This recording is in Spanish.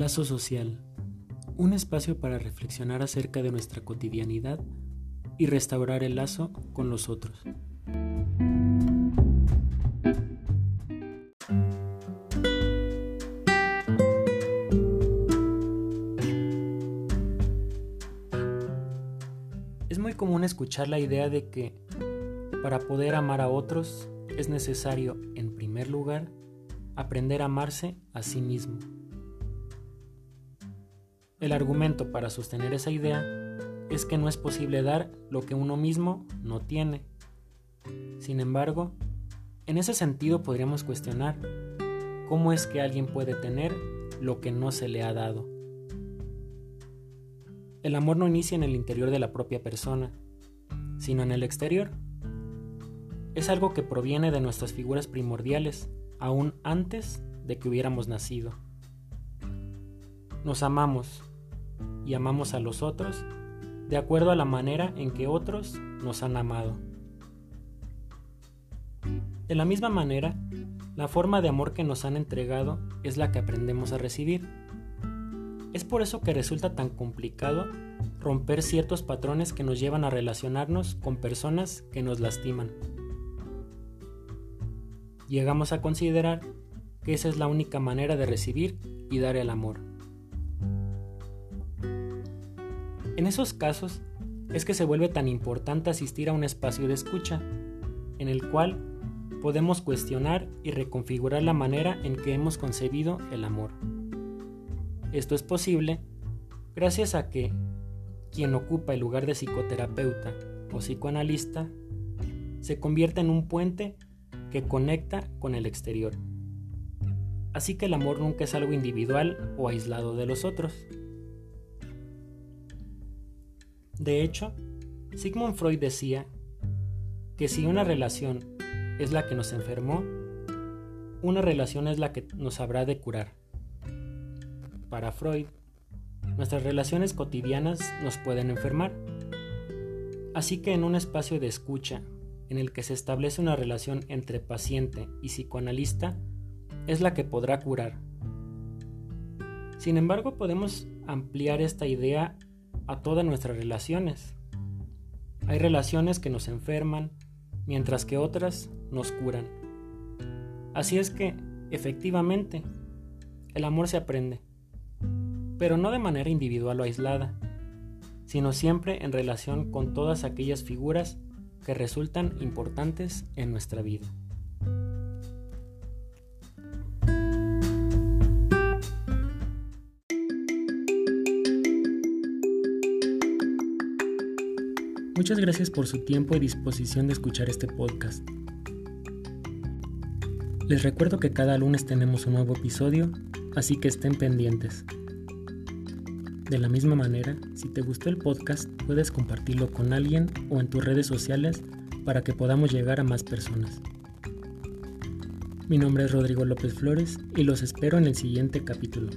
Lazo social. Un espacio para reflexionar acerca de nuestra cotidianidad y restaurar el lazo con los otros. Es muy común escuchar la idea de que para poder amar a otros es necesario, en primer lugar, aprender a amarse a sí mismo. El argumento para sostener esa idea es que no es posible dar lo que uno mismo no tiene. Sin embargo, en ese sentido podríamos cuestionar cómo es que alguien puede tener lo que no se le ha dado. El amor no inicia en el interior de la propia persona, sino en el exterior. Es algo que proviene de nuestras figuras primordiales, aún antes de que hubiéramos nacido. Nos amamos y amamos a los otros de acuerdo a la manera en que otros nos han amado. De la misma manera, la forma de amor que nos han entregado es la que aprendemos a recibir. Es por eso que resulta tan complicado romper ciertos patrones que nos llevan a relacionarnos con personas que nos lastiman. Llegamos a considerar que esa es la única manera de recibir y dar el amor. En esos casos es que se vuelve tan importante asistir a un espacio de escucha, en el cual podemos cuestionar y reconfigurar la manera en que hemos concebido el amor. Esto es posible gracias a que quien ocupa el lugar de psicoterapeuta o psicoanalista se convierte en un puente que conecta con el exterior. Así que el amor nunca es algo individual o aislado de los otros. De hecho, Sigmund Freud decía que si una relación es la que nos enfermó, una relación es la que nos habrá de curar. Para Freud, nuestras relaciones cotidianas nos pueden enfermar. Así que en un espacio de escucha en el que se establece una relación entre paciente y psicoanalista, es la que podrá curar. Sin embargo, podemos ampliar esta idea a todas nuestras relaciones. Hay relaciones que nos enferman, mientras que otras nos curan. Así es que, efectivamente, el amor se aprende, pero no de manera individual o aislada, sino siempre en relación con todas aquellas figuras que resultan importantes en nuestra vida. Muchas gracias por su tiempo y disposición de escuchar este podcast. Les recuerdo que cada lunes tenemos un nuevo episodio, así que estén pendientes. De la misma manera, si te gustó el podcast, puedes compartirlo con alguien o en tus redes sociales para que podamos llegar a más personas. Mi nombre es Rodrigo López Flores y los espero en el siguiente capítulo.